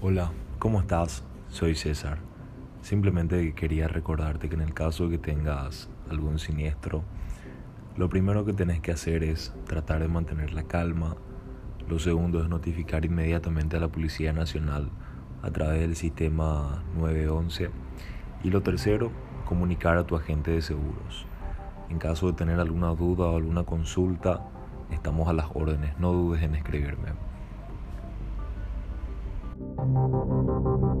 Hola, ¿cómo estás? Soy César. Simplemente quería recordarte que en el caso de que tengas algún siniestro, lo primero que tenés que hacer es tratar de mantener la calma. Lo segundo es notificar inmediatamente a la Policía Nacional a través del sistema 911. Y lo tercero, comunicar a tu agente de seguros. En caso de tener alguna duda o alguna consulta, estamos a las órdenes. No dudes en escribirme. Thank you.